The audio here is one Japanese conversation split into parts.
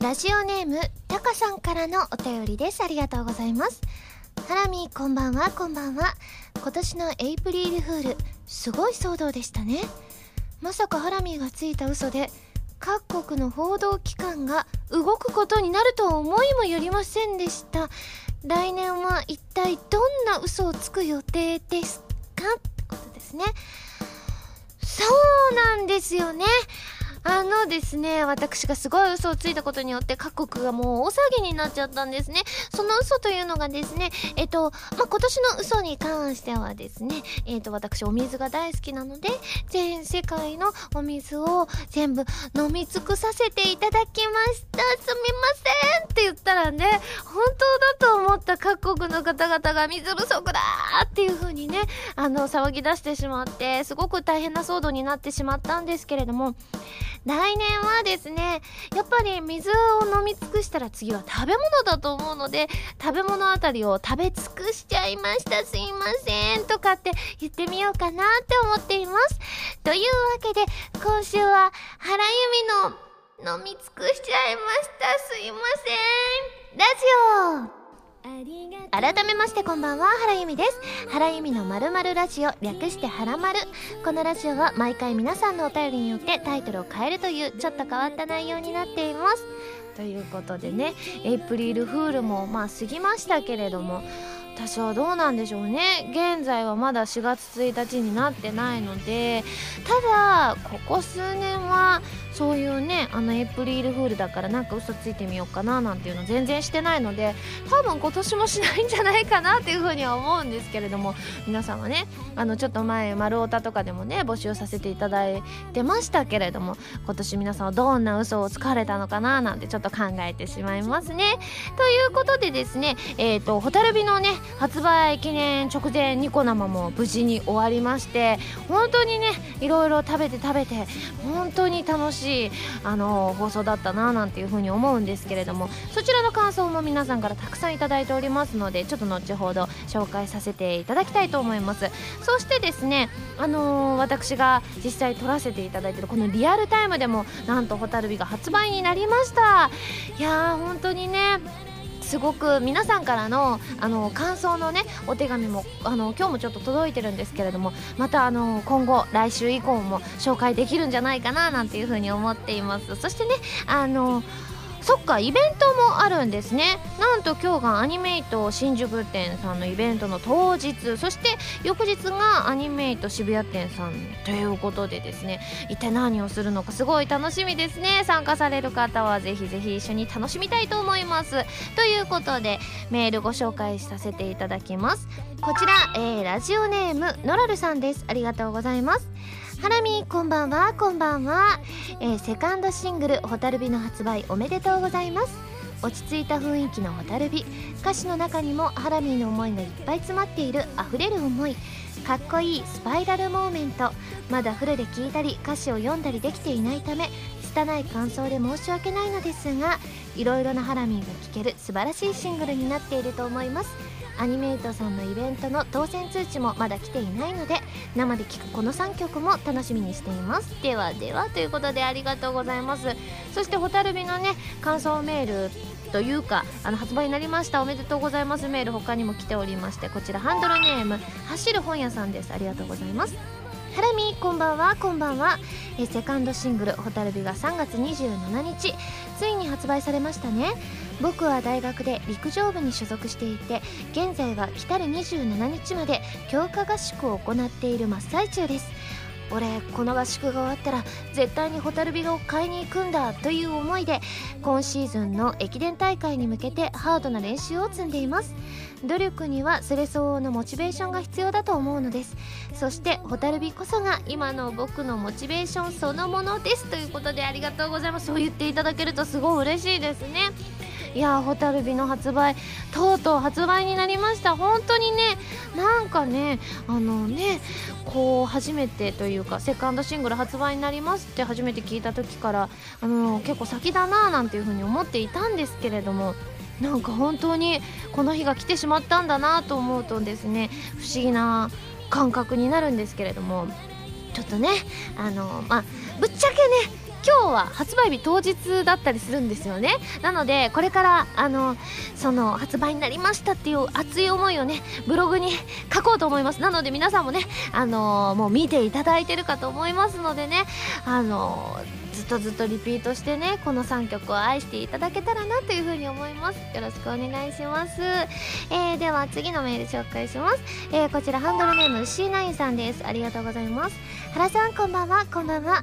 ラジオネームタカさんからのお便りです。ありがとうございます。ハラミこんばんはこんばんは。今年のエイプリルフールすごい騒動でしたね。まさかハラミがついた嘘で各国の報道機関が動くことになるとは思いもよりませんでした。来年は一体どんな嘘をつく予定ですか？ってことですね。そうなんですよね。あのですね、私がすごい嘘をついたことによって各国がもう大騒ぎになっちゃったんですね。その嘘というのがですね、えっと、まあ、今年の嘘に関してはですね、えっと、私お水が大好きなので、全世界のお水を全部飲み尽くさせていただきました。すみませんって言ったらね、本当だと思った各国の方々が水不足だっていう風にね、あの、騒ぎ出してしまって、すごく大変な騒動になってしまったんですけれども、来年はですね、やっぱり水を飲み尽くしたら次は食べ物だと思うので、食べ物あたりを食べ尽くしちゃいました、すいません、とかって言ってみようかなって思っています。というわけで、今週は原由美の飲み尽くしちゃいました、すいません。ラジオ改めましてこんばんは原由美です。原由美のまるまるラジオ略してはらまるこのラジオは毎回皆さんのお便りによってタイトルを変えるというちょっと変わった内容になっています。ということでねエイプリルフールもまあ過ぎましたけれども私はどうなんでしょうね。現在はまだ4月1日になってないのでただここ数年はそういうねあのエイプリルフールだからなんか嘘ついてみようかななんていうの全然してないので多分今年もしないんじゃないかなっていうふうには思うんですけれども皆さんはねあのちょっと前丸太とかでもね募集させていただいてましたけれども今年皆さんはどんな嘘をつかれたのかななんてちょっと考えてしまいますね。ということでですねえっ、ー、と蛍火のね発売記念直前ニコ生も無事に終わりまして本当にねいろいろ食べて食べて本当に楽しいしあの放送だったななんていうふうに思うんですけれどもそちらの感想も皆さんからたくさんいただいておりますのでちょっと後ほど紹介させていただきたいと思います。そしてですねあのー、私が実際撮らせていただいてるこのリアルタイムでもなんと蛍火が発売になりました。いやー本当にねすごく皆さんからのあの感想のねお手紙もあの今日もちょっと届いてるんですけれどもまたあの今後来週以降も紹介できるんじゃないかななんていうふうに思っています。そしてねあのそっかイベントもあるんですね。なんと今日がアニメイト新宿店さんのイベントの当日。そして翌日がアニメイト渋谷店さんということでですね。一体何をするのかすごい楽しみですね。参加される方はぜひぜひ一緒に楽しみたいと思います。ということでメールご紹介させていただきます。こちら、えー、ラジオネームノラルさんです。ありがとうございます。ハラミこんばんはこんばんは、えー、セカンドシングル「蛍火」の発売おめでとうございます。落ち着いた雰囲気の蛍火歌詞の中にもハラミーの思いがいっぱい詰まっている溢れる思い。かっこいいスパイラルモーメント。まだフルで聴いたり歌詞を読んだりできていないため拙い感想で申し訳ないのですがいろいろなハラミーが聴ける素晴らしいシングルになっていると思います。アニメイトさんのイベントの当選通知もまだ来ていないので生で聴くこの3曲も楽しみにしています。ではではということでありがとうございます。そして蛍火のね感想メールというかあの発売になりました。おめでとうございます。メール他にも来ておりましてこちらハンドルネーム走る本屋さんです。ありがとうございます。ハラミこんばんはこんばんは。えセカンドシングル「蛍火」が3月27日。ついに発売されましたね。僕は大学で陸上部に所属していて現在は来たる27日まで強化合宿を行っている真っ最中です。俺この合宿が終わったら絶対に蛍火を買いに行くんだという思いで今シーズンの駅伝大会に向けてハードな練習を積んでいます。努力にはそれ相応のモチベーションが必要だと思うのです。そして蛍火こそが今の僕のモチベーションそのものです。ということでありがとうございます。そう言っていただけるとすごい嬉しいですね。いや蛍火の発売とうとう発売になりました。本当にねなんかねあのねこう初めてというかセカンドシングル発売になりますって初めて聞いた時からあの結構先だななんていうふうに思っていたんですけれどもなんか本当にこの日が来てしまったんだなと思うとですね不思議な感覚になるんですけれどもちょっとねあのまあぶっちゃけね今日は発売日当日だったりするんですよね。なのでこれからあのその発売になりましたっていう熱い思いをねブログに書こうと思います。なので皆さんもねあのもう見ていただいてるかと思いますのでねあのずっとずっとリピートしてねこの3曲を愛していただけたらなというふうに思います。よろしくお願いします、えー、では次のメール紹介します、えー、こちらハンドルネーム C9 さんです。ありがとうございます。原さんこんばんは。こんばんは。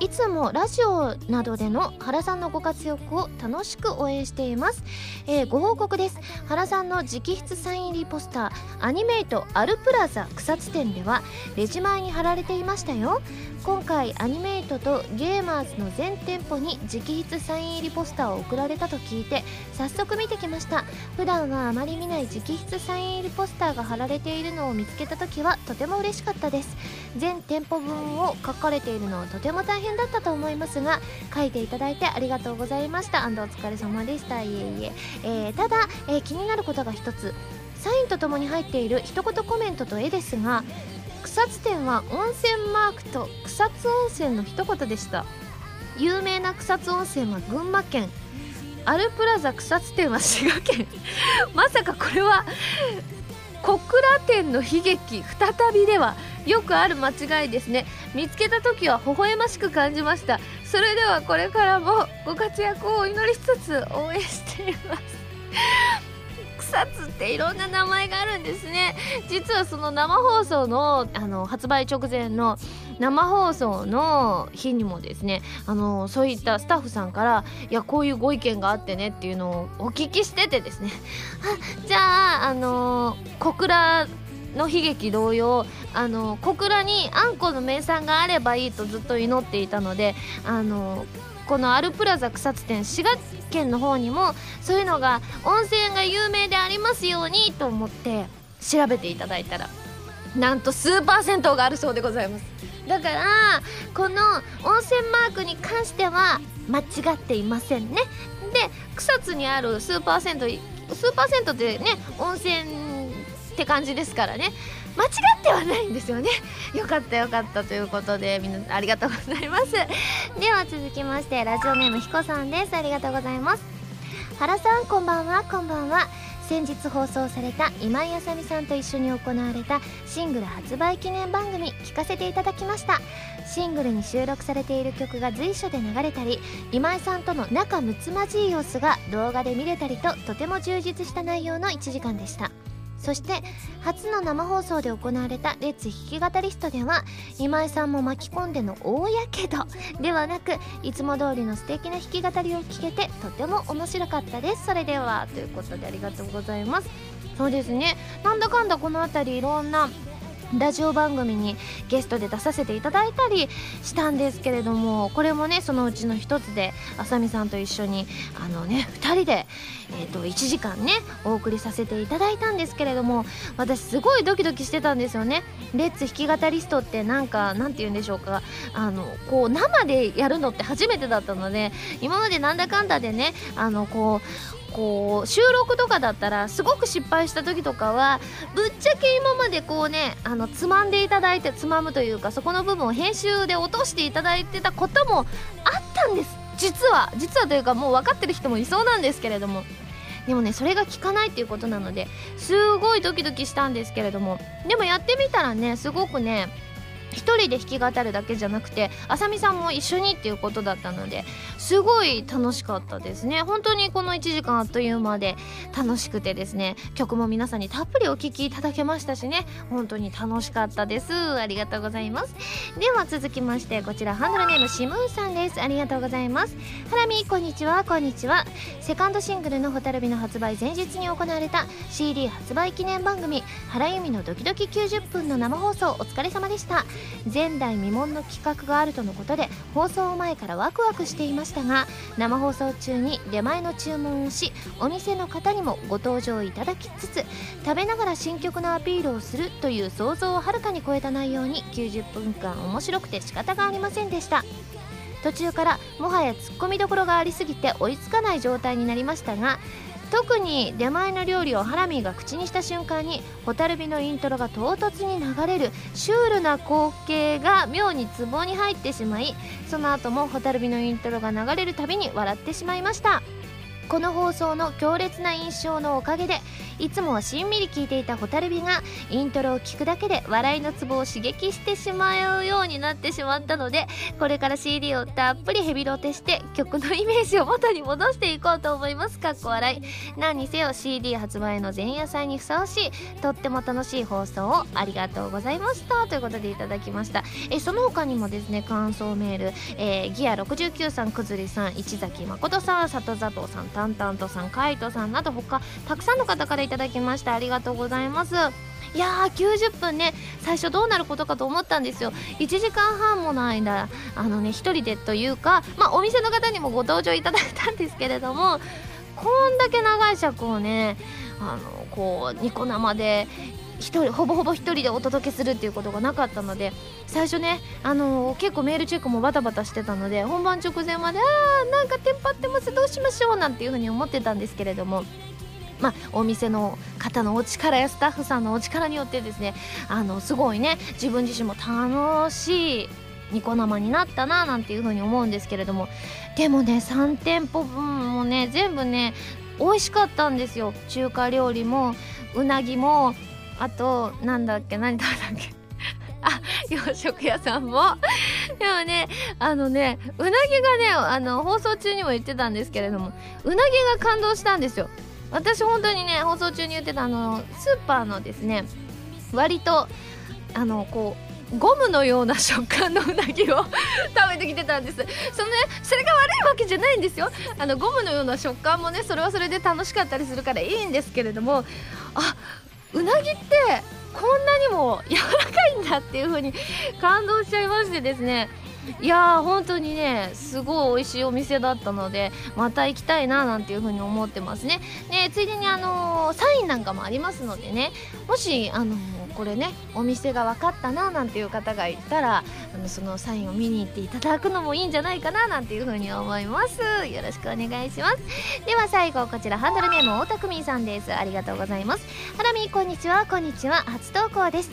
いつもラジオなどでの原さんのご活躍を楽しく応援しています、えー、ご報告です。原さんの直筆サイン入りポスターアニメイトアルプラザ草津店ではレジ前に貼られていましたよ。今回アニメイトとゲーマーズの全店舗に直筆サイン入りポスターを送られたと聞いて早速見てきました。普段はあまり見ない直筆サイン入りポスターが貼られているのを見つけた時はとても嬉しかったです。全店舗分を書かれているのはとても大変だったと思いますが書いていただいてありがとうございました。お疲れ様でした。いえいえ。えー、ただ、えー、気になることが一つ。サインとともに入っている一言コメントと絵ですが草津店は温泉マークと草津温泉の一言でした。有名な草津温泉は群馬県。アルプラザ草津店は滋賀県。まさかこれは小倉店の悲劇再びではよくある間違いですね。見つけた時は微笑ましく感じました。それではこれからもご活躍をお祈りしつつ応援しています。草津っていろんな名前があるんですね。実はその生放送のあの発売直前の生放送の日にもですねあのそういったスタッフさんからいやこういうご意見があってねっていうのをお聞きしててですね。じゃああの小倉の悲劇同様あの小倉にあんこの名産があればいいとずっと祈っていたのであのこのアルプラザ草津店滋賀県の方にもそういうのが温泉が有名でありますようにと思って調べていただいたらなんと数パーセントがあるそうでございます。だからこの温泉マークに関しては間違っていませんね。で草津にある数パーセント数パーセントってね温泉って感じですからね。間違ってはないんですよね。よかったよかったということでみんなありがとうございます。では続きましてラジオネームひこさんです。ありがとうございます。原さんこんばんは。こんばんは。先日放送された今井あさみさんと一緒に行われたシングル発売記念番組聞かせていただきました。シングルに収録されている曲が随所で流れたり今井さんとの仲睦まじい様子が動画で見れたりととても充実した内容の1時間でした。そして初の生放送で行われたレッツ弾き語りストでは今井さんも巻き込んでの大やけどではなくいつも通りの素敵な弾き語りを聞けてとても面白かったです。それではということでありがとうございます。そうですね。なんだかんだこの辺りいろんなラジオ番組にゲストで出させていただいたりしたんですけれどもこれもねそのうちの一つであさみさんと一緒にあのね2人で、えーと、1時間ねお送りさせていただいたんですけれども私すごいドキドキしてたんですよね。レッツ弾き語りストってなんかなんて言うんでしょうか。あのこう生でやるのって初めてだったので今までなんだかんだでねあのこうこう収録とかだったらすごく失敗した時とかはぶっちゃけ今までこうねあのつまんでいただいてつまむというかそこの部分を編集で落としていただいてたこともあったんです。実は実はというかもう分かってる人もいそうなんですけれども。でもねそれが効かないっていうことなのですごいドキドキしたんですけれども。でもやってみたらねすごくね1人で弾き語るだけじゃなくてあさみさんも一緒にっていうことだったのですごい楽しかったですね。本当にこの1時間あっという間で楽しくてですね。曲も皆さんにたっぷりお聴きいただけましたしね。本当に楽しかったです。ありがとうございます。では続きましてこちらハンドルネームシムーンさんです。ありがとうございます。ハラミこんにちは。こんにちは。セカンドシングルの「蛍火」の発売前日に行われた CD 発売記念番組「原由美のドキドキ90分」の生放送。お疲れ様でした。前代未聞の企画があるとのことで放送前からワクワクしていましたが生放送中に出前の注文をしお店の方にもご登場いただきつつ食べながら新曲のアピールをするという想像をはるかに超えた内容に90分間面白くて仕方がありませんでした。途中からもはやツッコミどころがありすぎて追いつかない状態になりましたが特に出前の料理をハラミーが口にした瞬間に蛍火のイントロが唐突に流れるシュールな光景が妙にツボに入ってしまいその後も蛍火のイントロが流れるたびに笑ってしまいました。この放送の強烈な印象のおかげでいつもはしんみり聞いていた蛍火がイントロを聞くだけで笑いのツボを刺激してしまうようになってしまったのでこれから CD をたっぷりヘビロテして曲のイメージを元に戻していこうと思います。かっこ笑い。何にせよ CD 発売の前夜祭にふさわしいとっても楽しい放送をありがとうございました。ということでいただきました。えその他にもですね感想メール、えー、ギア69さんくずりさん市崎誠さん里里さんさんタントさんカイトさんなど他たくさんの方から頂きましてありがとうございます。いやー90分ね最初どうなることかと思ったんですよ。1時間半もの間あのね1人でというかまあお店の方にもご登場いただいたんですけれどもこんだけ長い尺をねあのこうニコ生で1人ほぼほぼ1人でお届けするっていうことがなかったので最初ね、あのー、結構メールチェックもバタバタしてたので本番直前まであーなんかテンパってますどうしましょうなんていうふうに思ってたんですけれどもまあ、お店の方のお力やスタッフさんのお力によってですねあのすごいね自分自身も楽しいニコ生になったななんていう風に思うんですけれどもでもね3店舗分もね全部ね美味しかったんですよ。中華料理もうなぎもあとなんだっけ何食べたっけ？あ洋食屋さんも。でもねあのねうなぎがねあの放送中にも言ってたんですけれどもうなぎが感動したんですよ。私本当にね放送中に言ってたあのスーパーのですね割とあのこうゴムのような食感のうなぎを 食べてきてたんです。そのねそれが悪いわけじゃないんですよ。あのゴムのような食感もねそれはそれで楽しかったりするからいいんですけれどもあうなぎってこんなにも柔らかいんだっていう風に感動しちゃいましてですね。いやー本当にねすごい美味しいお店だったのでまた行きたいななんていう風に思ってますね。ねついでにあのー、サインなんかもありますのでねもしあのー、これねお店が分かったななんていう方がいたらあのそのサインを見に行っていただくのもいいんじゃないかななんていう風に思います。よろしくお願いします。では最後こちらハンドルネーム大田久美さんです。ありがとうございます。ハラミこんにちは。こんにちは。初投稿です。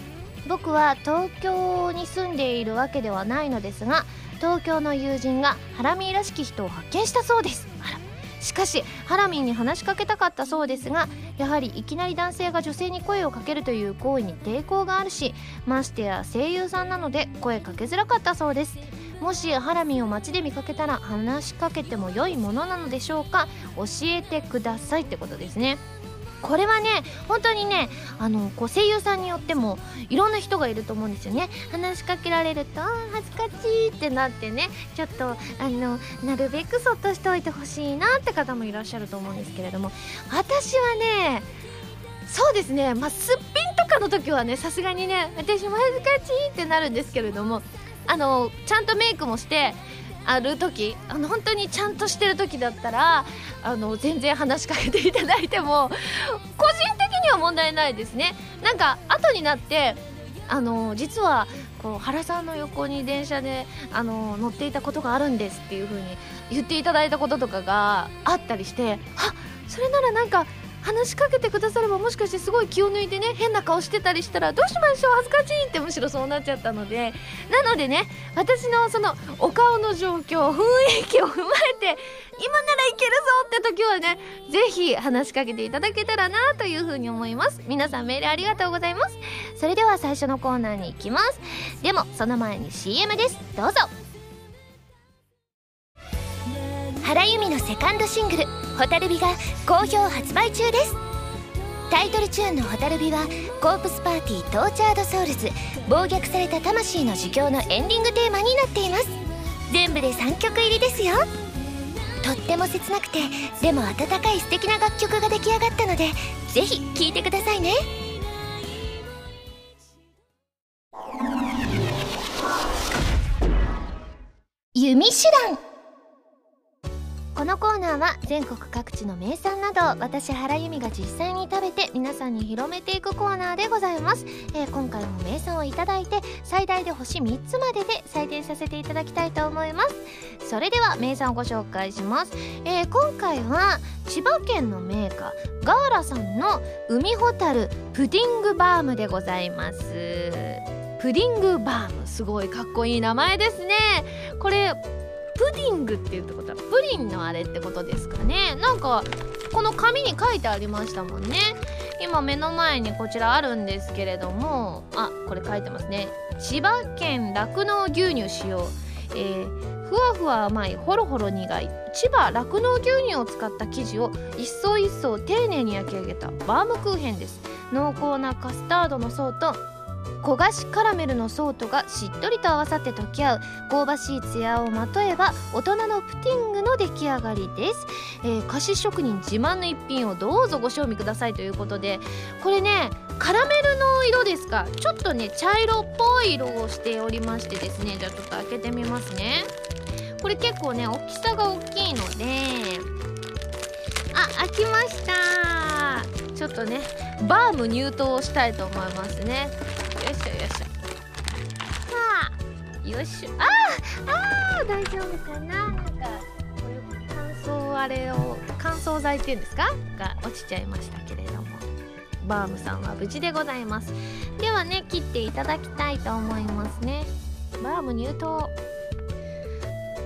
僕は東京に住んでいるわけではないのですが東京の友人がハラミらしき人を発見したそうです。あら。しかしハラミーに話しかけたかったそうですがやはりいきなり男性が女性に声をかけるという行為に抵抗があるしましてや声優さんなので声かけづらかったそうです。もしハラミンを街で見かけたら話しかけても良いものなのでしょうか教えてくださいってことですね。これはね本当にねあのこう声優さんによってもいろんな人がいると思うんですよね。話しかけられると恥ずかしいってなってねちょっとあのなるべくそっとしておいてほしいなって方もいらっしゃると思うんですけれども。私はねそうですねまあすっぴんとかの時はねさすがにね私も恥ずかしいってなるんですけれどもあのちゃんとメイクもしてある時あの本当にちゃんとしてる時だったらあの全然話しかけていただいても個人的には問題ないですね。なんか後になってあの実はこう原さんの横に電車であの乗っていたことがあるんですっていう風に言っていただいたこととかがあったりしてあそれならなんか話しかけてくださればもしかしてすごい気を抜いてね変な顔してたりしたらどうしましょう恥ずかしいってむしろそうなっちゃったのでなのでね私のそのお顔の状況雰囲気を踏まえて今ならいけるぞって時はねぜひ話しかけていただけたらなというふうに思います。皆さんメールありがとうございます。それでは最初のコーナーに行きます。でもその前に CM です。どうぞ。原由実のセカンドシングル「蛍火」が好評発売中です。タイトルチューンの「蛍火」はコープスパーティー Tortured Souls 暴虐された魂の呪叫のエンディングテーマになっています。全部で3曲入りですよ。とっても切なくてでも温かい素敵な楽曲が出来上がったのでぜひ聴いてくださいね。弓手段。このコーナーは全国各地の名産など私原由美が実際に食べて皆さんに広めていくコーナーでございます、えー、今回も名産をいただいて最大で星3つまでで採点させていただきたいと思います。それでは名産をご紹介します、えー、今回は千葉県のメーカーガーラさんの海ホタルプディングバームでございます。プディングバームすごいかっこいい名前ですね。これプディングっていうってことはプリンのあれってことですかね。なんかこの紙に書いてありましたもんね。今目の前にこちらあるんですけれども。あこれ書いてますね。千葉県酪農牛乳使用えー、ふわふわ甘いほろほろ苦い。千葉酪農牛乳を使った生地を一層一層丁寧に焼き上げたバームクーヘンです。濃厚なカスタードの層と焦がしカラメルのソートがしっとりと合わさって溶け合う香ばしいツヤをまとえば大人のプティングの出来上がりです、えー、菓子職人自慢の一品をどうぞご賞味くださいということでこれねカラメルの色ですか？ちょっとね茶色っぽい色をしておりましてですねじゃあちょっと開けてみますね。これ結構ね大きさが大きいのであ開きました。ちょっとねバーム入刀したいと思いますね。よいしょ。よいしょはあよいしょああ大丈夫かな。なんかこういう乾燥あれを乾燥剤っていうんですか？が落ちちゃいましたけれども。バームさんは無事でございます。ではね切っていただきたいと思いますね。バーム入刀よ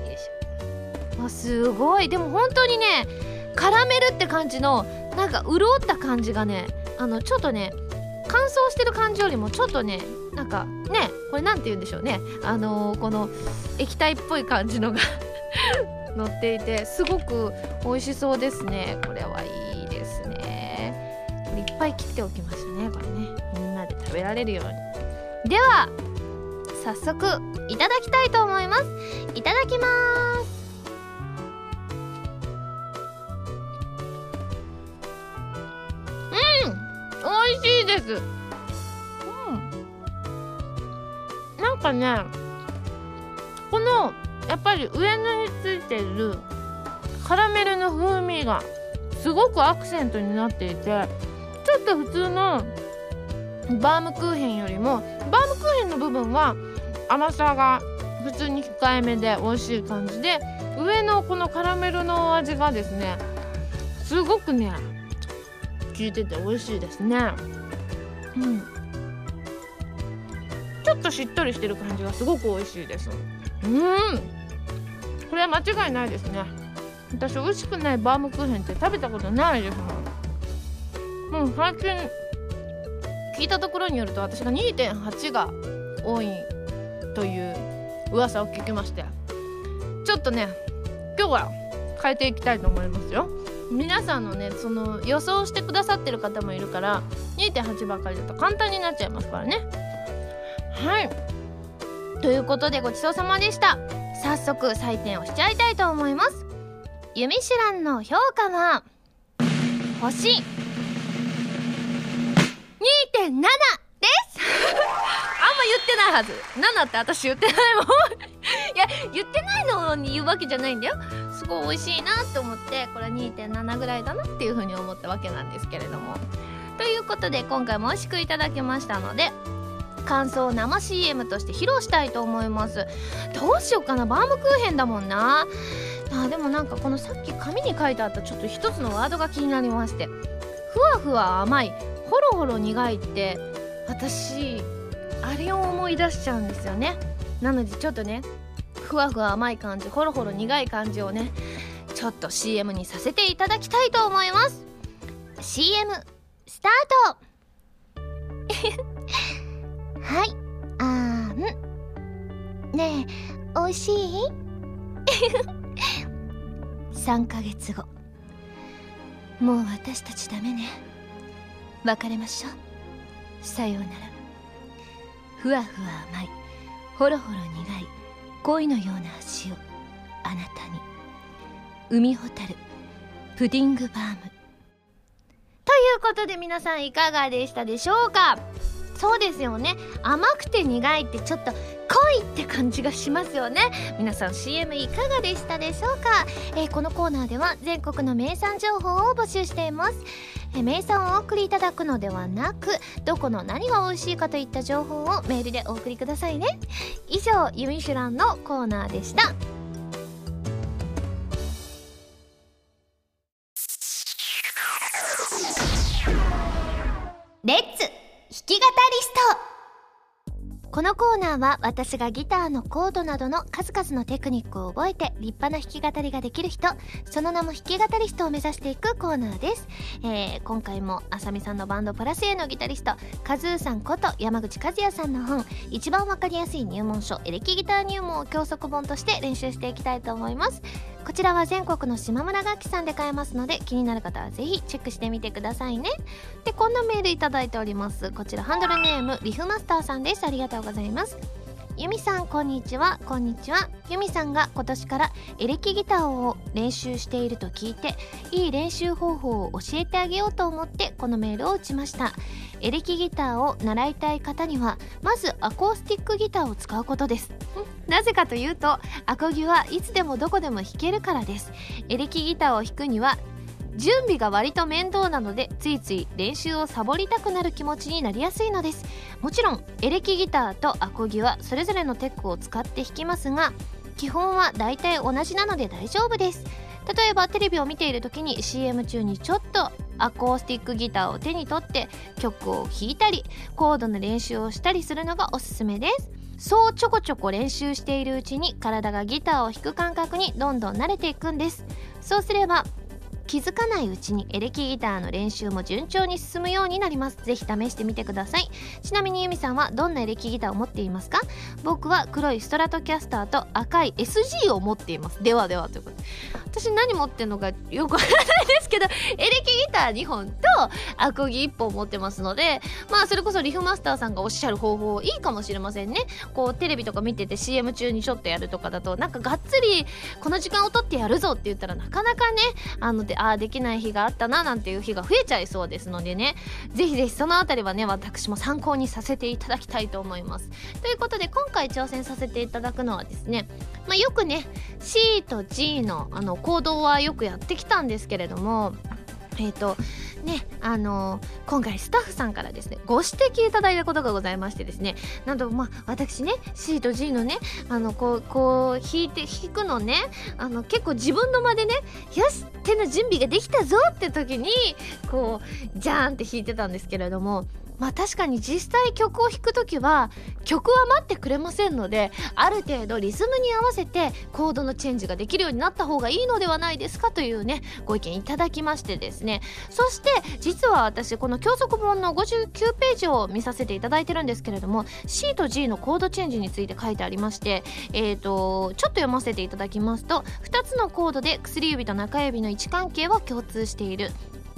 いしょ。あすごい。でも本当にねカラメルって感じのなんか潤った感じがねあのちょっとね乾燥してる感じよりもちょっとねなんかねこれ何て言うんでしょうね。あのー、この液体っぽい感じのが 乗っていてすごく美味しそうですね。これはいいですね。これいっぱい切っておきましたねこれね。みんなで食べられるように。では早速いただきたいと思います。いただきます。です。うん。なんかねこのやっぱり上のについてるカラメルの風味がすごくアクセントになっていてちょっと普通のバームクーヘンよりもバームクーヘンの部分は甘さが普通に控えめで美味しい感じで上のこのカラメルの味がですねすごくね効いてて美味しいですね。うん。ちょっとしっとりしてる感じがすごく美味しいです。うん。これは間違いないですね。私美味しくないバームクーヘンって食べたことないですもん。うん最近聞いたところによると私が2.8が多いという噂を聞きまして。ちょっとね今日は変えていきたいと思いますよ皆さんのねその予想してくださってる方もいるから2.8ばかりだと簡単になっちゃいますからね。はい。ということでごちそうさまでした。早速採点をしちゃいたいと思います。ユミシュランの評価は星2.7です。あんま言ってないはず。7って私言ってないもん。いや言ってないのに言うわけじゃないんだよ。すごい美味しいなって思ってこれ2.7ぐらいだなっていう風に思ったわけなんですけれども。ということで今回も美味しくいただきましたので感想を生 CM として披露したいと思います。どうしようかなバームクーヘンだもんな。あでもなんかこのさっき紙に書いてあったちょっと一つのワードが気になりまして。ふわふわ甘いほろほろ苦いって私あれを思い出しちゃうんですよね。なのでちょっとねふわふわ甘い感じほろほろ苦い感じをねちょっと CM にさせていただきたいと思います。CM スタート。はい。あーん。ねえおいしい？3ヶ月後。もう私たちダメね。別れましょう。さようなら。ふわふわ甘い。ほろほろ苦い。恋のような足をあなたに海ホタルプディングバーム。ということで皆さんいかがでしたでしょうか？そうですよね。甘くて苦いってちょっと濃いって感じがしますよね。皆さん CM いかがでしたでしょうか、えー、このコーナーでは全国の名産情報を募集しています。え名産をお送りいただくのではなくどこの何が美味しいかといった情報をメールでお送りくださいね。以上「ユミシュラン」のコーナーでした。このコーナーは私がギターのコードなどの数々のテクニックを覚えて立派な弾き語りができる人その名も弾き語りストを目指していくコーナーです、えー、今回もあさみさんのバンドプラス A のギタリストカズーさんこと山口和也さんの本一番わかりやすい入門書エレキギター入門を教則本として練習していきたいと思います。こちらは全国の島村楽器さんで買えますので気になる方はぜひチェックしてみてくださいね。でこんなメールいただいております。こちらハンドルネームリフマスターさんです。ありがとうございます。ユミさんこんにちは。こんにちは。ユミさんが今年からエレキギターを練習していると聞いていい練習方法を教えてあげようと思ってこのメールを打ちました。エレキギターを習いたい方にはまずアコースティックギターを使うことです。なぜかというとアコギはいつでもどこでも弾けるからです。エレキギターを弾くには準備が割と面倒なのでついつい練習をサボりたくなる気持ちになりやすいのです。もちろんエレキギターとアコギはそれぞれのテックを使って弾きますが基本は大体同じなので大丈夫です。例えばテレビを見ている時に CM 中にちょっとアコースティックギターを手に取って曲を弾いたりコードの練習をしたりするのがおすすめです。そうちょこちょこ練習しているうちに体がギターを弾く感覚にどんどん慣れていくんです。そうすれば気づかないうちにエレキギターの練習も順調に進むようになります。ぜひ試してみてください。ちなみにユミさんはどんなエレキギターを持っていますか？僕は黒いストラトキャスターと赤い SG を持っています。ではではということで。私何持ってるのかよくわからないですけどエレキギター2本とアコギ1本持ってますのでまあそれこそリフマスターさんがおっしゃる方法いいかもしれませんね。こうテレビとか見てて CM 中にちょっとやるとかだとなんかがっつりこの時間を取ってやるぞって言ったらなかなかねあのてああできない日があったななんていう日が増えちゃいそうですのでね。ぜひぜひそのあたりはね私も参考にさせていただきたいと思います。ということで今回挑戦させていただくのはですねまあ、よくね C と G のあの行動はよくやってきたんですけれどもえっ、ー、とねあのー、今回スタッフさんからですねご指摘いただいたことがございましてですねなんとまあ私ね C と G のねあのこうこう弾いて弾くのねあの結構自分の間でねよし手の準備ができたぞって時にこうジャーンって弾いてたんですけれどもまあ確かに実際曲を弾く時は曲は待ってくれませんのである程度リズムに合わせてコードのチェンジができるようになった方がいいのではないですかというねご意見いただきましてですね。そして実は私この教則本の59ページを見させていただいてるんですけれども C と G のコードチェンジについて書いてありましてえっ、ー、とちょっと読ませていただきますと2つのコードで薬指と中指の位置関係は共通している。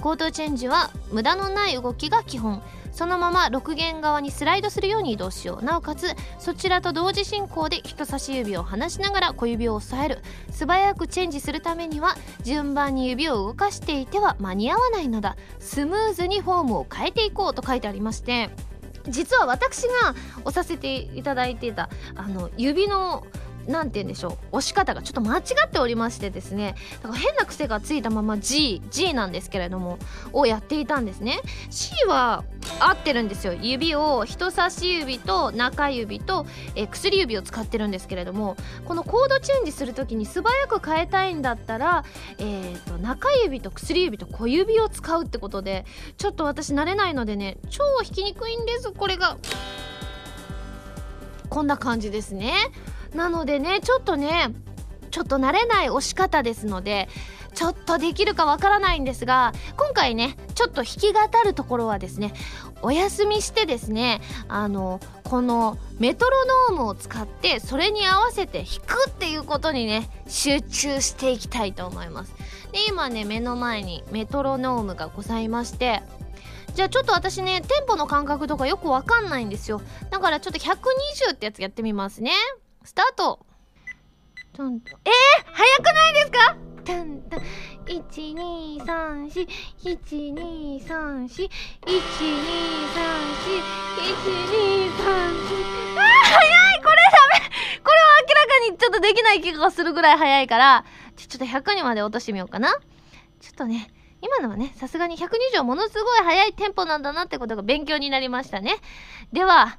コードチェンジは無駄のない動きが基本。そのまま6弦側にスライドするように移動しよう。なおかつそちらと同時進行で人差し指を離しながら小指を押さえる。素早くチェンジするためには順番に指を動かしていては間に合わないのだ。スムーズにフォームを変えていこうと書いてありまして実は私が押させていただいていたあの指の何て言うんでしょう押し方がちょっと間違っておりましてですねだから変な癖がついたまま G G なんですけれどもをやっていたんですね。C は合ってるんですよ。指を人差し指と中指と、え薬指を使ってるんですけれどもこのコードチェンジする時に素早く変えたいんだったら、えーと、中指と薬指と小指を使うってことでちょっと私慣れないのでね超弾きにくいんです。これがこんな感じですね。なのでねちょっとねちょっと慣れない押し方ですのでちょっとできるかわからないんですが今回ねちょっと弾き語るところはですねお休みしてですねあのこのメトロノームを使ってそれに合わせて弾くっていうことにね集中していきたいと思います。で今ね目の前にメトロノームがございましてじゃあちょっと私ねテンポの感覚とかよくわかんないんですよ。だからちょっと120ってやつやってみますね。スタート。えー、早くないですか？トントン1234 1234 1234 1234あ早い！これダメ！これは明らかにちょっとできない気がするぐらい早いから。ちょっと100にまで落としてみようかな。ちょっとね今のはねさすがに120はものすごい速いテンポなんだなってことが勉強になりましたね。では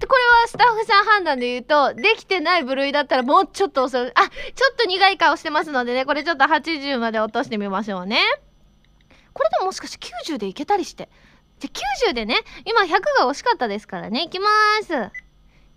でこれはスタッフさん判断で言うとできてない部類だったらもうちょっと遅い。あちょっと苦い顔してますのでねこれちょっと80まで落としてみましょうね。これでももしかして90でいけたりして。じゃ90でね今100が惜しかったですからね。いきます。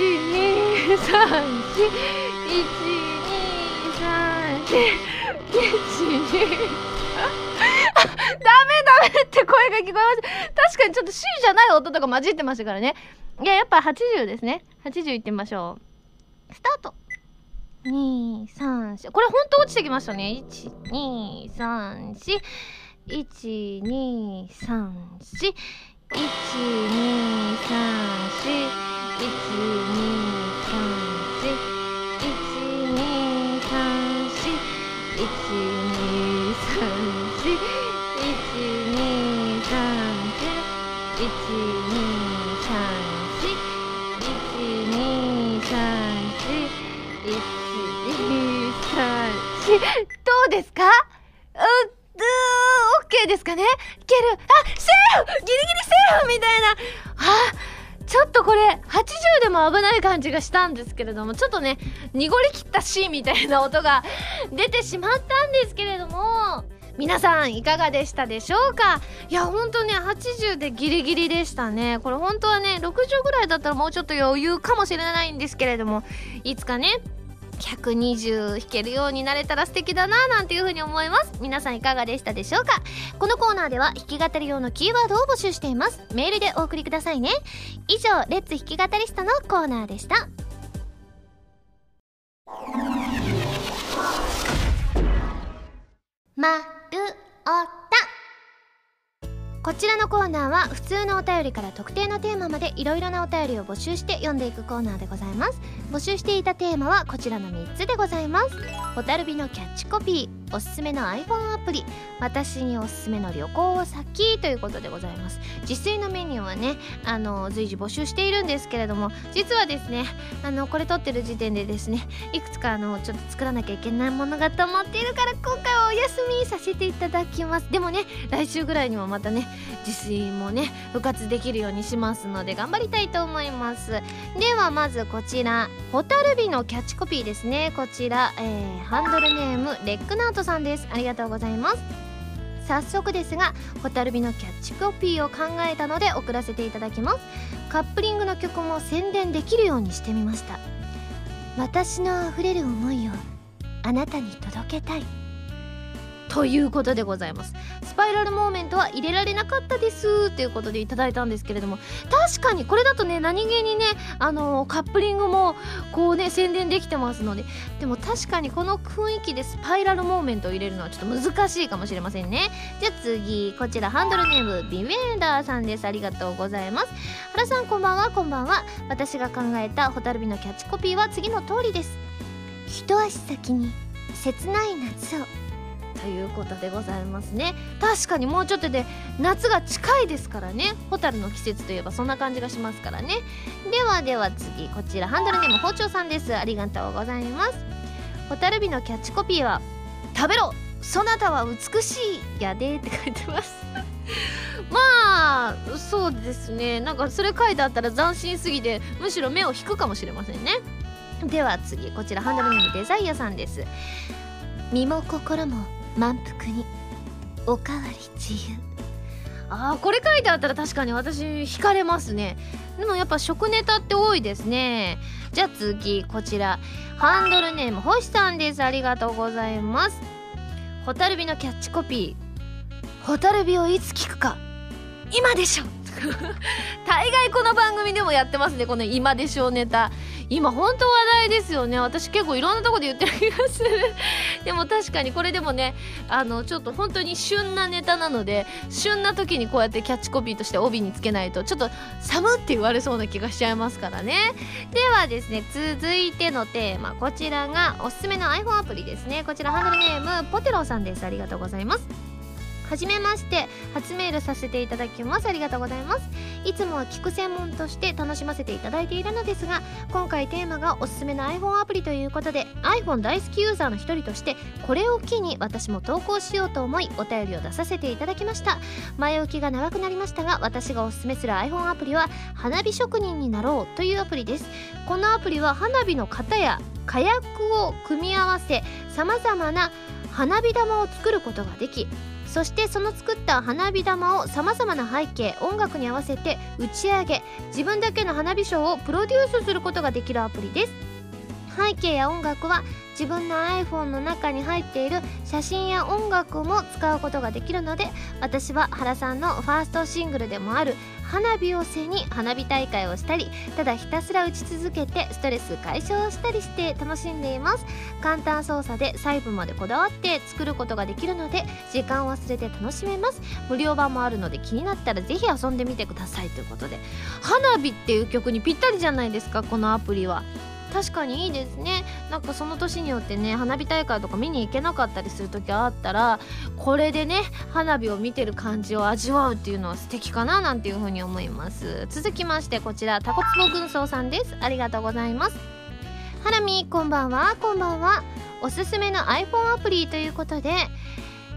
1、2、3、4、って声が聞こえました確かにちょっと C じゃない音とか混じってましたからねいややっぱ80ですね80いってみましょうスタート234これほんと落ちてきましたね1234 1234 1234うですか？うっ、う、オッケーですかね？いける？あ、セーフギリギリセーフみたいな。あ、ちょっとこれ、80でも危ない感じがしたんですけれども、ちょっとね、濁りきった C みたいな音が 出てしまったんですけれども、皆さんいかがでしたでしょうか？いやほんとね80でギリギリでしたねこれ本当はね60ぐらいだったらもうちょっと余裕かもしれないんですけれどもいつかね120弾けるようになれたら素敵だななんていう風に思います。皆さんいかがでしたでしょうか？このコーナーでは弾き語り用のキーワードを募集しています。メールでお送りくださいね。以上レッツ弾き語りストのコーナーでした。まるおこちらのコーナーは普通のお便りから特定のテーマまでいろいろなお便りを募集して読んでいくコーナーでございます。募集していたテーマはこちらの3つでございます。ホタルビのキャッチコピー。おすすめの iPhone アプリ私におすすめの旅行先ということでございます。実際のメニューはねあの随時募集しているんですけれども実はですねあのこれ撮ってる時点でですねいくつかあのちょっと作らなきゃいけないものが溜まっているから今回はお休みさせていただきます。でもね来週ぐらいにもまたね自炊もね復活できるようにしますので頑張りたいと思います。ではまずこちらホタルビのキャッチコピーですね。こちら、えー、ハンドルネームレックナートさんです。ありがとうございます。早速ですがホタルビのキャッチコピーを考えたので送らせていただきます。カップリングの曲も宣伝できるようにしてみました。私のあふれる思いをあなたに届けたい。ということでございます。スパイラルモーメントは入れられなかったですということでいただいたんですけれども確かにこれだとね何気にねあのー、カップリングもこうね宣伝できてますのででも確かにこの雰囲気でスパイラルモーメントを入れるのはちょっと難しいかもしれませんね。じゃあ次こちらハンドルネームビメーダーさんです。ありがとうございます。原さんこんばんは。こんばんは。私が考えたホタルビのキャッチコピーは次の通りです。一足先に切ない夏を。ということでございますね。確かにもうちょっとで夏が近いですからね。ホタルの季節といえばそんな感じがしますからね。ではでは次こちらハンドルネーム包丁さんです。ありがとうございます。ホタルビのキャッチコピーは食べろそなたは美しいやでって書いてます。まあそうですね。なんかそれ書いてあったら斬新すぎてむしろ目を引くかもしれませんね。では次こちらハンドルネームデザイアさんです。身も心も満腹に。おかわり自由。あーこれ書いてあったら確かに私惹かれますね。でもやっぱ食ネタって多いですね。じゃあ次こちら。ハンドルネーム星さんです。ありがとうございます。ホタルビのキャッチコピー。ホタルビをいつ聞くか。今でしょ。大概この番組でもやってますねこの今でしょうネタ。今本当話題ですよね。私結構いろんなとこで言ってる気がする。でも確かにこれでもねあのちょっと本当に旬なネタなので旬な時にこうやってキャッチコピーとして帯につけないとちょっと寒って言われそうな気がしちゃいますからね。ではですね続いてのテーマこちらがおすすめの iPhone アプリですね。こちらハンドルネームポテロさんです。ありがとうございます。はじめまして初メールさせていただきます。ありがとうございます。いつもは聞く専門として楽しませていただいているのですが今回テーマがおすすめの iPhone アプリということで iPhone 大好きユーザーの一人としてこれを機に私も投稿しようと思いお便りを出させていただきました。前置きが長くなりましたが私がおすすめする iPhone アプリは花火職人になろうというアプリです。このアプリは花火の型や火薬を組み合わせさまざまな花火玉を作ることができそしてその作った花火玉をさまざまな背景音楽に合わせて打ち上げ自分だけの花火ショーをプロデュースすることができるアプリです。背景や音楽は自分の iPhone の中に入っている写真や音楽も使うことができるので私は原さんのファーストシングルでもある花火を背に花火大会をしたりただひたすら打ち続けてストレス解消したりして楽しんでいます。簡単操作で細部までこだわって作ることができるので時間を忘れて楽しめます。無料版もあるので気になったらぜひ遊んでみてくださいということで。花火っていう曲にぴったりじゃないですかこのアプリは。確かにいいですね。なんかその年によってね花火大会とか見に行けなかったりする時あったらこれでね花火を見てる感じを味わうっていうのは素敵かななんていうふうに思います。続きましてこちらタコツボ軍曹さんです。ありがとうございます。ハラミこんばんは。こんばんは。おすすめの iPhone アプリということで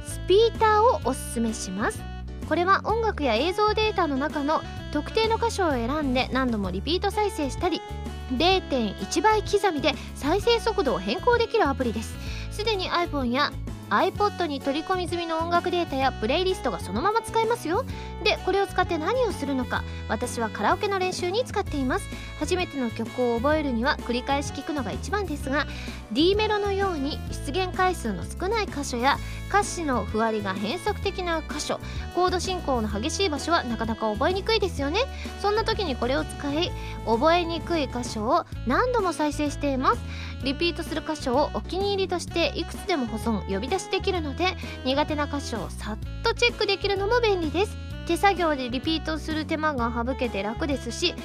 スピーターをおすすめします。これは音楽や映像データの中の特定の箇所を選んで何度もリピート再生したり0.1倍刻みで再生速度を変更できるアプリです。すでに iPhone や iPod に取り込み済みの音楽データやプレイリストがそのまま使えますよ。でこれを使って何をするのか私はカラオケの練習に使っています。初めての曲を覚えるには繰り返し聴くのが一番ですが D メロのように出現回数の少ない箇所や歌詞のふわりが変則的な箇所コード進行の激しい場所はなかなか覚えにくいですよね。そんな時にこれを使い覚えにくい箇所を何度も再生しています。リピートする箇所をお気に入りとしていくつでも保存呼び出しできるので苦手な箇所をさっとチェックできるのも便利です。手作業でリピートする手間が省けて楽ですし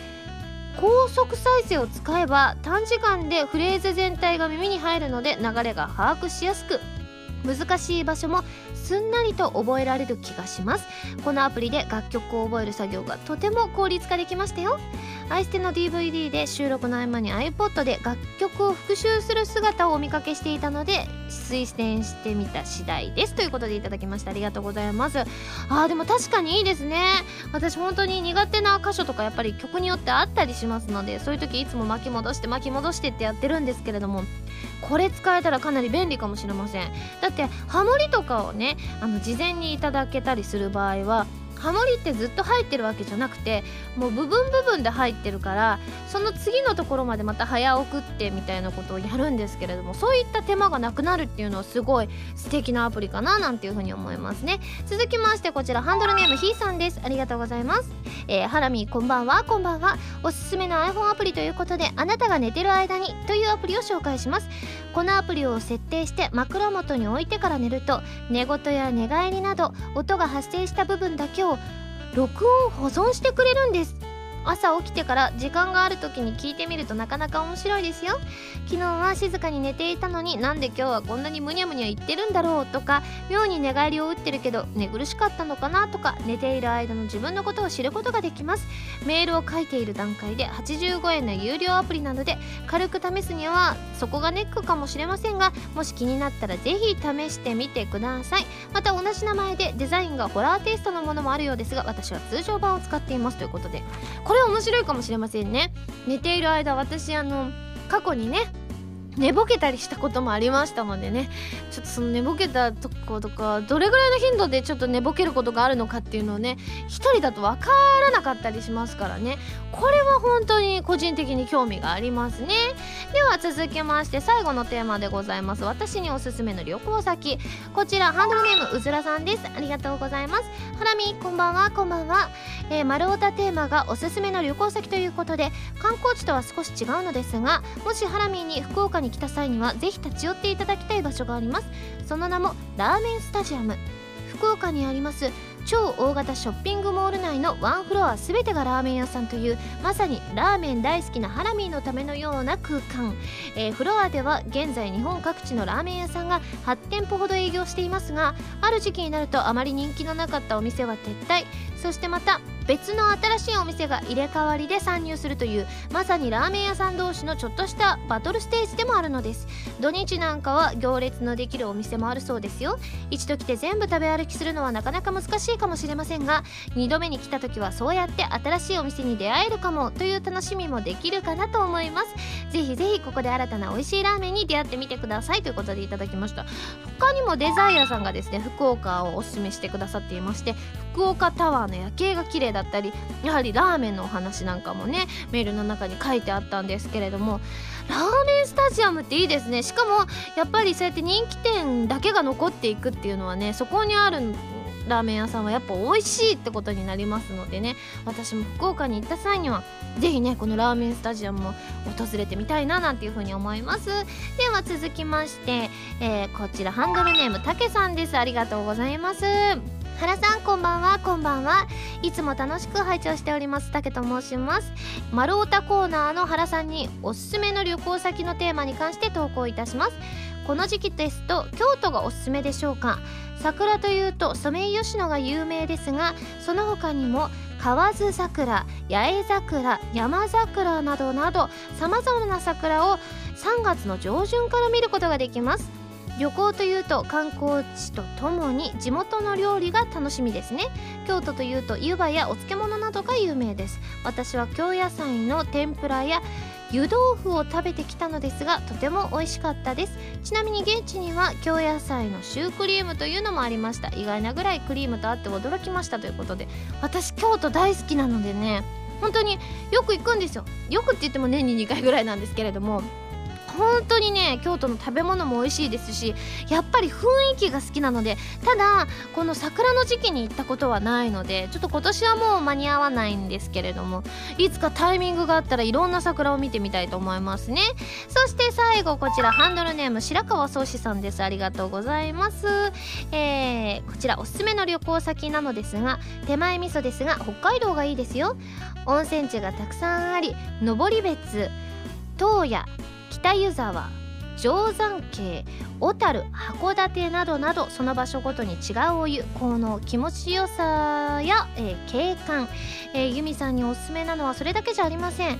高速再生を使えば短時間でフレーズ全体が耳に入るので流れが把握しやすく。難しい場所もすんなりと覚えられる気がします。このアプリで楽曲を覚える作業がとても効率化できましたよ。アイステの DVD で収録の合間に iPod で楽曲を復習する姿をお見かけしていたので推薦してみた次第です。ということでいただきましたありがとうございます。あーでも確かにいいですね。私本当に苦手な箇所とかやっぱり曲によってあったりしますのでそういう時いつも巻き戻して巻き戻してってやってるんですけれどもこれ使えたらかなり便利かもしれません。だってハモリとかをねあの事前にいただけたりする場合はハモリってずっと入ってるわけじゃなくてもう部分部分で入ってるからその次のところまでまた早送ってみたいなことをやるんですけれどもそういった手間がなくなるっていうのはすごい素敵なアプリかななんていうふうに思いますね。続きましてこちらハンドルネームひーさんです。ありがとうございます。えー、ハラミこんばんはこんばんは。おすすめの iPhone アプリということであなたが寝てる間にというアプリを紹介します。このアプリを設定して枕元に置いてから寝ると寝言や寝返りなど音が発生した部分だけを録音を保存してくれるんです。朝起きてから時間がある時に聞いてみるとなかなか面白いですよ。昨日は静かに寝ていたのになんで今日はこんなにむにゃむにゃ言ってるんだろうとか妙に寝返りを打ってるけど寝苦しかったのかなとか寝ている間の自分のことを知ることができます。メールを書いている段階で85円の有料アプリなので軽く試すにはそこがネックかもしれませんがもし気になったらぜひ試してみてください。また同じ名前でデザインがホラーテイストのものもあるようですが私は通常版を使っています。ということでこれ面白いかもしれませんね。寝ている間私あの過去にね寝ぼけたりしたこともありましたのでね。ちょっとその寝ぼけたとことかどれぐらいの頻度でちょっと寝ぼけることがあるのかっていうのをね一人だと分からなかったりしますからね。これは本当に個人的に興味がありますね。では続きまして最後のテーマでございます。私におすすめの旅行先。こちらハンドルネームうずらさんです。ありがとうございます。ハラミこんばんはこんばんは、えー、丸太テーマがおすすめの旅行先ということで観光地とは少し違うのですがもしハラミーに福岡に来た際にはぜひ立ち寄っていただきたい場所があります。その名もラーメンスタジアム。福岡にあります超大型ショッピングモール内のワンフロア全てがラーメン屋さんというまさにラーメン大好きなハラミーのためのような空間、えー、フロアでは現在日本各地のラーメン屋さんが8店舗ほど営業していますがある時期になるとあまり人気のなかったお店は撤退。そしてまた別の新しいお店が入れ替わりで参入するというまさにラーメン屋さん同士のちょっとしたバトルステージでもあるのです。土日なんかは行列のできるお店もあるそうですよ。一度来て全部食べ歩きするのはなかなか難しいかもしれませんが2度目に来た時はそうやって新しいお店に出会えるかもという楽しみもできるかなと思います。ぜひぜひここで新たな美味しいラーメンに出会ってみてくださいということでいただきました。他にもデザイアさんがですね福岡をおすすめしてくださっていまして福岡タワーの夜景が綺麗だったりやはりラーメンのお話なんかもねメールの中に書いてあったんですけれどもラーメンスタジアムっていいですね。しかもやっぱりそうやって人気店だけが残っていくっていうのはねそこにあるラーメン屋さんはやっぱ美味しいってことになりますのでね私も福岡に行った際には是非ねこのラーメンスタジアムも訪れてみたいななんていうふうに思います。では続きまして、えー、こちらハンドルネームたけさんです。ありがとうございます。原さんこんばんは。こんばんは。いつも楽しく拝聴しております。竹と申します。丸太コーナーの原さんにおすすめの旅行先のテーマに関して投稿いたします。この時期ですと京都がおすすめでしょうか。桜というとソメイヨシノが有名ですがその他にも河津桜八重桜山桜などなどさまざまな桜を3月の上旬から見ることができます。旅行というと観光地とともに地元の料理が楽しみですね。京都というと湯葉やお漬物などが有名です。私は京野菜の天ぷらや湯豆腐を食べてきたのですがとても美味しかったです。ちなみに現地には京野菜のシュークリームというのもありました。意外なぐらいクリームとあって驚きましたということで私京都大好きなのでね本当によく行くんですよ。よくって言っても年に2回ぐらいなんですけれども本当にね京都の食べ物も美味しいですしやっぱり雰囲気が好きなのでただこの桜の時期に行ったことはないのでちょっと今年はもう間に合わないんですけれどもいつかタイミングがあったらいろんな桜を見てみたいと思いますね。そして最後こちらハンドルネーム白川宗志さんです。ありがとうございます。えー、こちらおすすめの旅行先なのですが手前味噌ですが北海道がいいですよ。温泉地がたくさんあり登別東野北湯沢定山渓小樽函館などなどその場所ごとに違うお湯効能気持ちよさや、えー、景観、えー、由美さんにおすすめなのはそれだけじゃありません、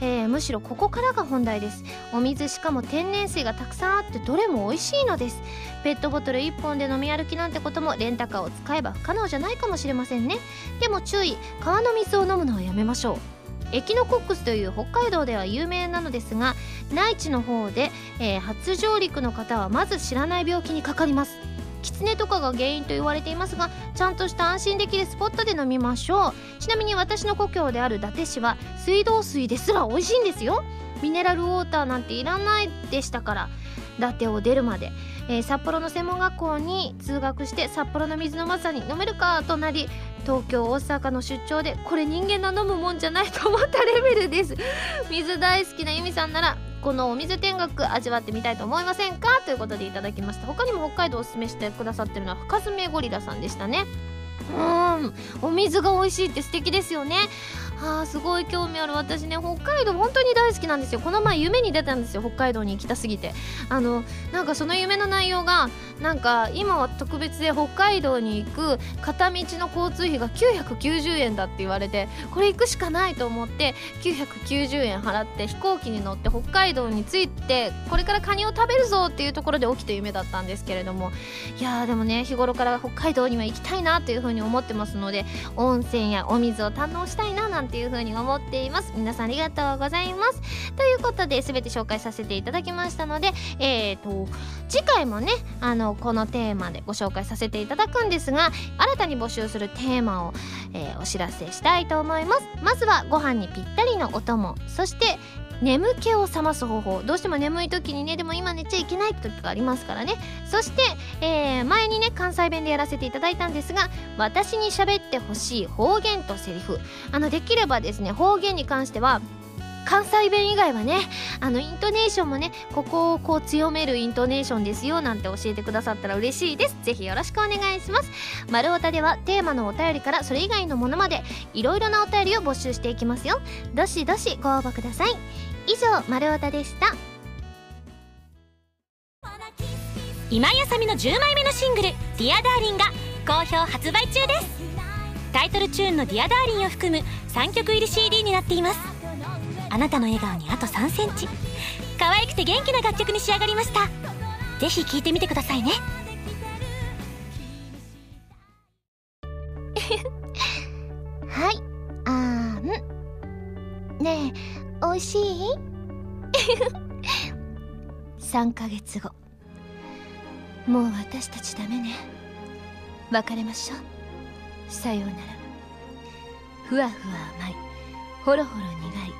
えー、むしろここからが本題です。お水しかも天然水がたくさんあってどれも美味しいのです。ペットボトル1本で飲み歩きなんてこともレンタカーを使えば不可能じゃないかもしれませんね。でも注意川の水を飲むのはやめましょう。エキノコックスという北海道では有名なのですが内地の方で、えー、初上陸の方はまず知らない病気にかかります。キツネとかが原因と言われていますがちゃんとした安心できるスポットで飲みましょう。ちなみに私の故郷である伊達市は水道水ですら美味しいんですよ。ミネラルウォーターなんていらないでしたから伊達を出るまで、えー、札幌の専門学校に通学して札幌の水のまさに飲めるかとなり東京大阪の出張でこれ人間の飲むもんじゃないと思ったレベルです。水大好きな由美さんならこのお水天国味わってみたいと思いませんか？ということでいただきました。他にも北海道おすすめしてくださってるのは深爪ゴリラさんでしたね。うん。お水が美味しいって素敵ですよね。はあすごい興味ある。私ね北海道本当に大好きなんですよ。この前夢に出たんですよ北海道に行きたすぎて。あのなんかその夢の内容がなんか今は特別で北海道に行く片道の交通費が990円だって言われてこれ行くしかないと思って990円払って飛行機に乗って北海道に着いてこれからカニを食べるぞっていうところで起きた夢だったんですけれども。いやでもね日頃から北海道には行きたいなというふうに思ってますので温泉やお水を堪能したいななんてっていう風に思っています。皆さんありがとうございます。ということで全て紹介させていただきましたのでえーと次回もねあのこのテーマでご紹介させていただくんですが新たに募集するテーマを、えー、お知らせしたいと思います。まずはご飯にぴったりのお供。そして眠気を覚ます方法。どうしても眠い時にねでも今寝ちゃいけない時がありますからね。そして、関西弁でやらせていただいたんですが私に喋ってほしい方言とセリフ。あのできればですね方言に関しては関西弁以外はねあのイントネーションもねここをこう強めるイントネーションですよなんて教えてくださったら嬉しいです。ぜひよろしくお願いします。丸太ではテーマのお便りからそれ以外のものまでいろいろなお便りを募集していきますよ。どしどしご応募ください。以上丸太でした。今井麻美の10枚目のシングル「 Dear Darling が好評発売中です。タイトルチューンの「 Dear Darling を含む3曲入り CD になっています。あなたの笑顔にあと3センチ。可愛くて元気な楽曲に仕上がりました。ぜひ聴いてみてくださいね。はい。あーん。ねえおいしい？3ヶ月後。もう私たちダメね。別れましょう。さようなら。ふわふわ甘い。ほろほろ苦い。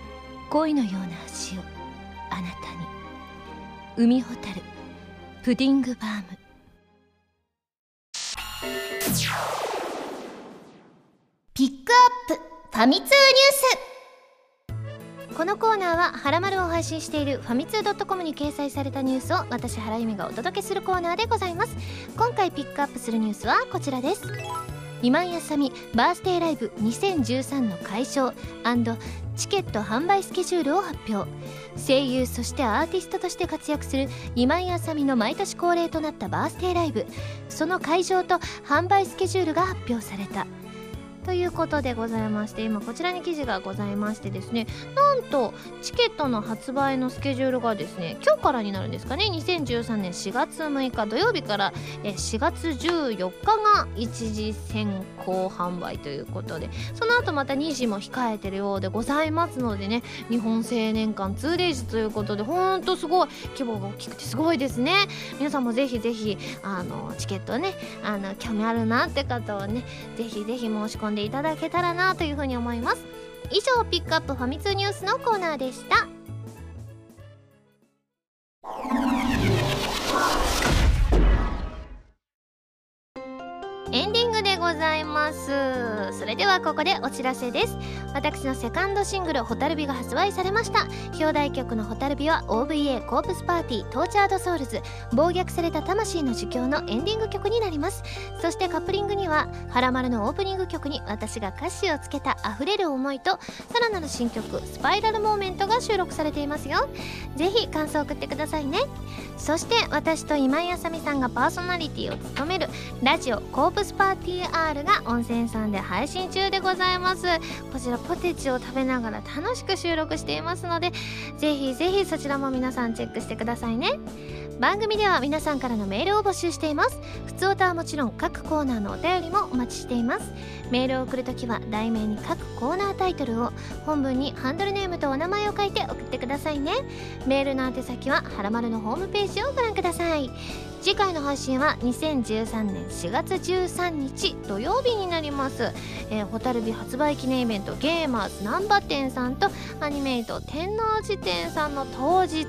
恋のような味を。あなたに。海ホタルプディングバーム。ピックアップ。ファミ通ニュース。このコーナーは「はらまる」を配信しているファミツー .com に掲載されたニュースを私原由美がお届けするコーナーでございます。今回ピックアップするニュースはこちらです。今井あさみバースデーライブ2013の解消チケット販売スケジュールを発表。声優そしてアーティストとして活躍する今井あさみの毎年恒例となったバースデーライブ。その会場と販売スケジュールが発表された。ということでございまして今こちらに記事がございましてですねなんとチケットの発売のスケジュールがですね今日からになるんですかね2013年4月6日土曜日から4月14日が一時先行販売ということでその後また2時も控えてるようでございますのでね日本青年館 2days ということでほんとすごい規模が大きくてすごいですね。皆さんもぜひぜひあのチケットねあの興味あるなって方はねぜひぜひ申し込んででいただけたらなというふうに思います。以上ピックアップファミ通ニュースのコーナーでした。エンディングございます。それではここでお知らせです。私のセカンドシングル「ホタルビ」が発売されました。表題曲の「ホタルビ」は OVA コープスパーティー Tortured Souls暴虐された魂の儒教のエンディング曲になります。そしてカップリングには「はらまる」のオープニング曲に私が歌詞をつけた溢れる思いとさらなる新曲「スパイラルモーメント」が収録されていますよ。ぜひ感想を送ってくださいね。そして私と今井あさみさんがパーソナリティを務めるラジオコープスパーティー R が温泉さんで配信中でございます。こちらポテチを食べながら楽しく収録していますのでぜひぜひそちらも皆さんチェックしてくださいね。番組では皆さんからのメールを募集しています。普通歌はもちろん各コーナーのお便りもお待ちしています。メールを送るときは題名に各コーナータイトルを本文にハンドルネームとお名前を書いて送ってくださいね。メールの宛先ははらまるのホームページをご覧ください。次回の配信は2013年4月13日土曜日になります、えー、ホタルビ発売記念イベントゲーマーズ難波店さんとアニメイト天王寺店さんの当日。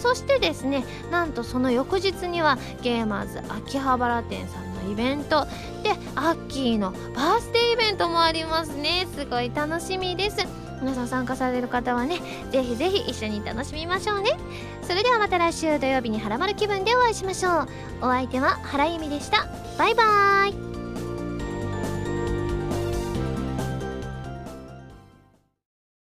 そしてですねなんとその翌日にはゲーマーズ秋葉原店さんのイベント。でアッキーのバースデーイベントもありますね。すごい楽しみです。皆さん参加される方はねぜひぜひ一緒に楽しみましょうね。それではまた来週土曜日にハラマル気分でお会いしましょう。お相手は原由美でした。バイバーイ。